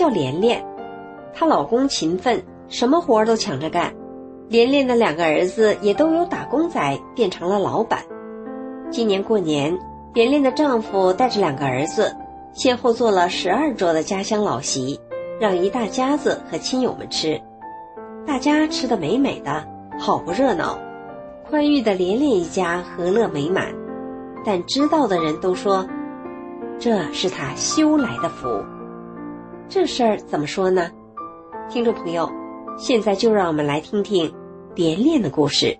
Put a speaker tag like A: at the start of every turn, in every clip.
A: 叫连连。她老公勤奋，什么活儿都抢着干。连连的两个儿子也都由打工仔变成了老板。今年过年，连连的丈夫带着两个儿子，先后做了十二桌的家乡老席，让一大家子和亲友们吃。大家吃的美美的，好不热闹。宽裕的连连一家和乐美满，但知道的人都说，这是他修来的福。这事儿怎么说呢？听众朋友，现在就让我们来听听连连的故事。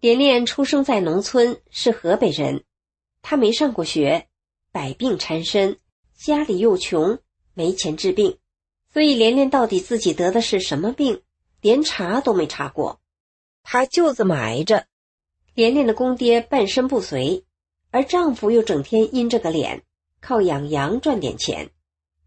A: 连连出生在农村，是河北人。他没上过学，百病缠身，家里又穷，没钱治病，所以连连到底自己得的是什么病，连查都没查过。他就这么挨着。连连的公爹半身不遂，而丈夫又整天阴着个脸，靠养羊赚点钱，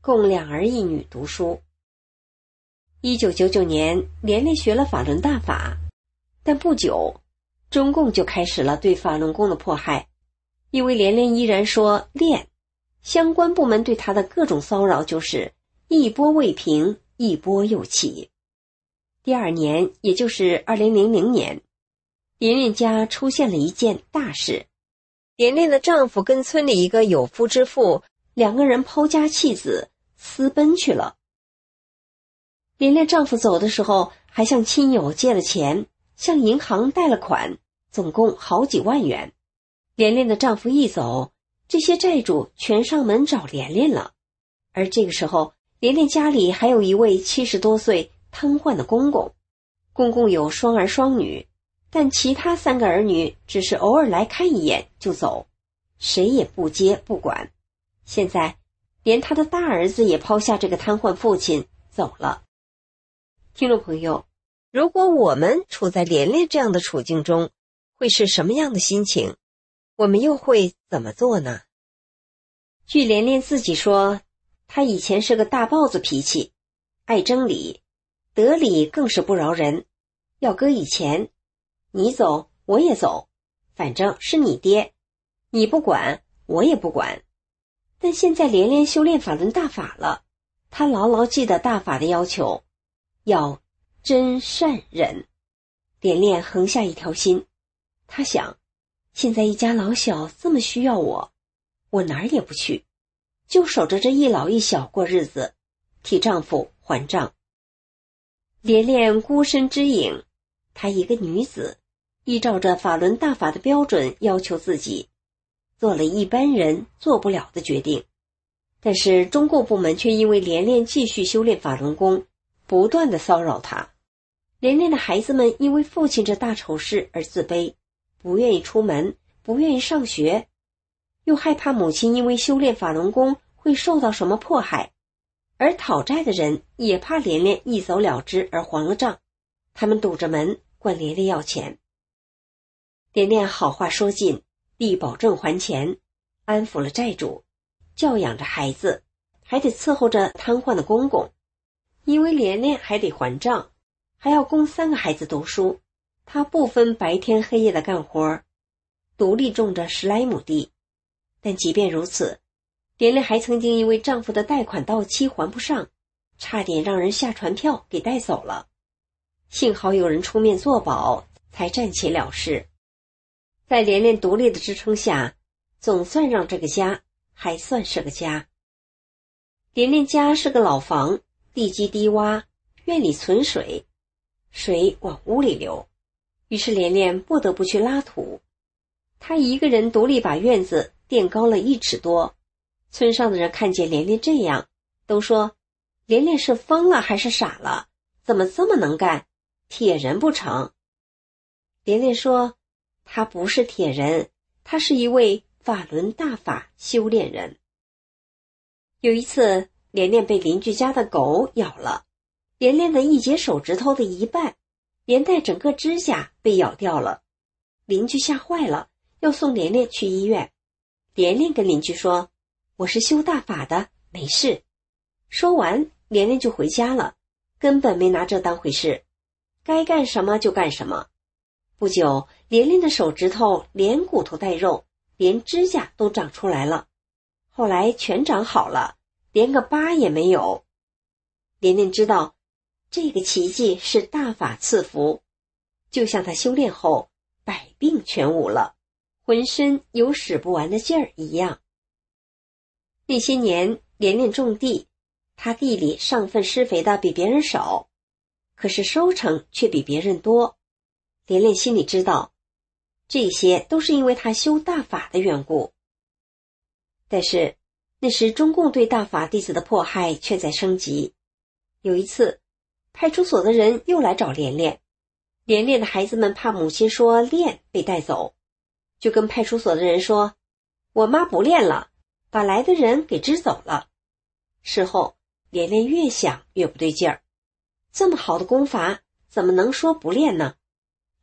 A: 供两儿一女读书。一九九九年，连连学了法轮大法，但不久，中共就开始了对法轮功的迫害。因为连连依然说练，相关部门对他的各种骚扰就是一波未平，一波又起。第二年，也就是二零零零年，连连家出现了一件大事：连连的丈夫跟村里一个有夫之妇两个人抛家弃子，私奔去了。连连丈夫走的时候，还向亲友借了钱，向银行贷了款，总共好几万元。连连的丈夫一走，这些债主全上门找连连了。而这个时候，连连家里还有一位七十多岁瘫痪的公公，公公有双儿双女，但其他三个儿女只是偶尔来看一眼就走，谁也不接不管。现在，连他的大儿子也抛下这个瘫痪父亲走了。听众朋友，如果我们处在连连这样的处境中，会是什么样的心情？我们又会怎么做呢？据连连自己说，他以前是个大豹子脾气，爱争理，得理更是不饶人。要搁以前，你走我也走，反正是你爹，你不管我也不管。但现在连连修炼法轮大法了，他牢牢记得大法的要求。要真善忍，连连横下一条心。他想，现在一家老小这么需要我，我哪儿也不去，就守着这一老一小过日子，替丈夫还账。连连孤身之影，她一个女子，依照着法轮大法的标准要求自己，做了一般人做不了的决定。但是中共部门却因为连连继续修炼法轮功。不断的骚扰他，连连的孩子们因为父亲这大丑事而自卑，不愿意出门，不愿意上学，又害怕母亲因为修炼法轮功会受到什么迫害，而讨债的人也怕连连一走了之而还了账，他们堵着门管连连要钱。连连好话说尽，立保证还钱，安抚了债主，教养着孩子，还得伺候着瘫痪的公公。因为连连还得还账，还要供三个孩子读书，她不分白天黑夜的干活，独立种着十来亩地。但即便如此，连连还曾经因为丈夫的贷款到期还不上，差点让人下传票给带走了。幸好有人出面作保，才暂且了事。在连连独立的支撑下，总算让这个家还算是个家。连连家是个老房。地基低洼，院里存水，水往屋里流，于是连连不得不去拉土。他一个人独立把院子垫高了一尺多。村上的人看见连连这样，都说：“连连是疯了还是傻了？怎么这么能干？铁人不成？”连连说：“他不是铁人，他是一位法轮大法修炼人。有一次，连连被邻居家的狗咬了，连连的一截手指头的一半，连带整个指甲被咬掉了。邻居吓坏了，要送连连去医院。连连跟邻居说：“我是修大法的，没事。”说完，连连就回家了，根本没拿这当回事，该干什么就干什么。不久，连连的手指头连骨头带肉，连指甲都长出来了。后来全长好了，连个疤也没有。连连知道，这个奇迹是大法赐福，就像他修炼后百病全无了，浑身有使不完的劲儿一样。那些年，连连种地，他地里上粪施肥的比别人少，可是收成却比别人多。连连心里知道，这些都是因为他修大法的缘故。但是那时中共对大法弟子的迫害却在升级。有一次，派出所的人又来找连连，连连的孩子们怕母亲说练被带走，就跟派出所的人说：“我妈不练了，把来的人给支走了。”事后，连连越想越不对劲儿，这么好的功法，怎么能说不练呢？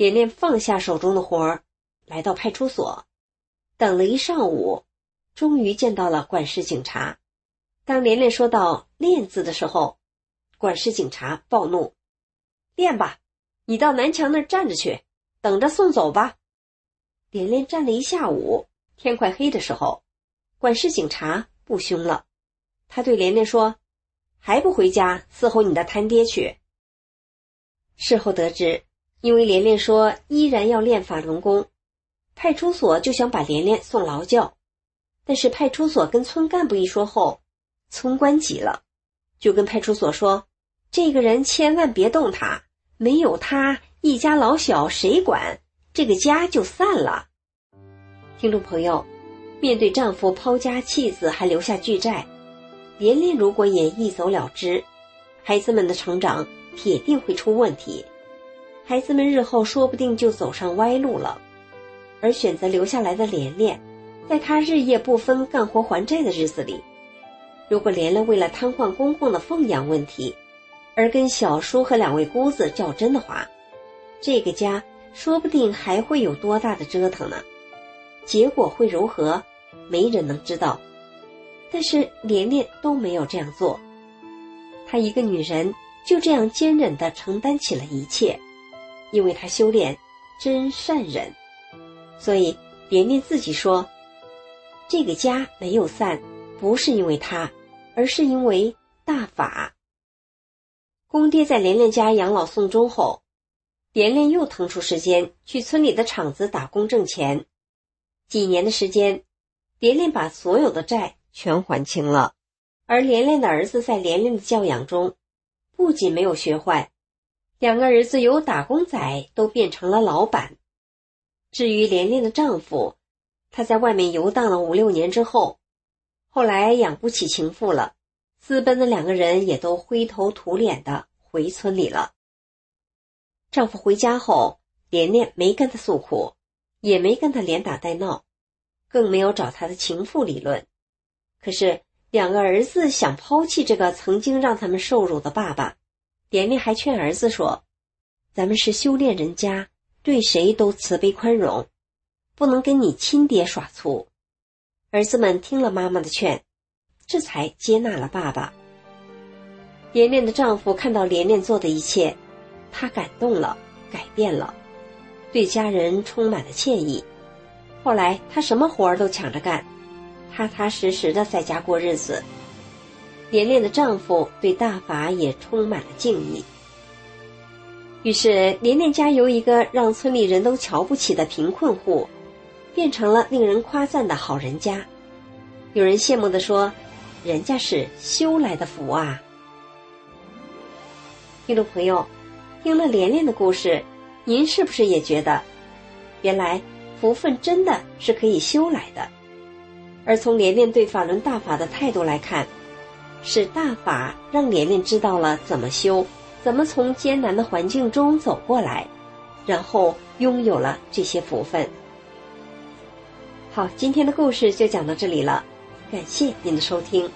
A: 连连放下手中的活儿，来到派出所，等了一上午，终于见到了管事警察。当连连说到“练”字的时候，管事警察暴怒：“练吧，你到南墙那儿站着去，等着送走吧。”连连站了一下午，天快黑的时候，管事警察不凶了，他对连连说：“还不回家伺候你的摊爹去？”事后得知。因为连连说依然要练法轮功，派出所就想把连连送劳教，但是派出所跟村干部一说后，村官急了，就跟派出所说：“这个人千万别动他，没有他一家老小谁管？这个家就散了。”听众朋友，面对丈夫抛家弃子还留下巨债，连连如果也一走了之，孩子们的成长铁定会出问题。孩子们日后说不定就走上歪路了，而选择留下来的连莲，在他日夜不分干活还债的日子里，如果连莲为了瘫痪公公的奉养问题，而跟小叔和两位姑子较真的话，这个家说不定还会有多大的折腾呢？结果会如何，没人能知道。但是连莲都没有这样做，她一个女人就这样坚忍地承担起了一切。因为他修炼真善忍，所以连连自己说：“这个家没有散，不是因为他，而是因为大法。”公爹在连连家养老送终后，连连又腾出时间去村里的厂子打工挣钱。几年的时间，连连把所有的债全还清了。而连连的儿子在连连的教养中，不仅没有学坏。两个儿子由打工仔都变成了老板。至于连连的丈夫，他在外面游荡了五六年之后，后来养不起情妇了，私奔的两个人也都灰头土脸的回村里了。丈夫回家后，连连没跟他诉苦，也没跟他连打带闹，更没有找他的情妇理论。可是两个儿子想抛弃这个曾经让他们受辱的爸爸。连莲还劝儿子说：“咱们是修炼人家，对谁都慈悲宽容，不能跟你亲爹耍粗。”儿子们听了妈妈的劝，这才接纳了爸爸。连连的丈夫看到连连做的一切，他感动了，改变了，对家人充满了歉意。后来他什么活儿都抢着干，踏踏实实的在家过日子。连连的丈夫对大法也充满了敬意，于是连连家由一个让村里人都瞧不起的贫困户，变成了令人夸赞的好人家。有人羡慕地说：“人家是修来的福啊！”听众朋友，听了连连的故事，您是不是也觉得，原来福分真的是可以修来的？而从连连对法轮大法的态度来看，是大法让莲莲知道了怎么修，怎么从艰难的环境中走过来，然后拥有了这些福分。好，今天的故事就讲到这里了，感谢您的收听。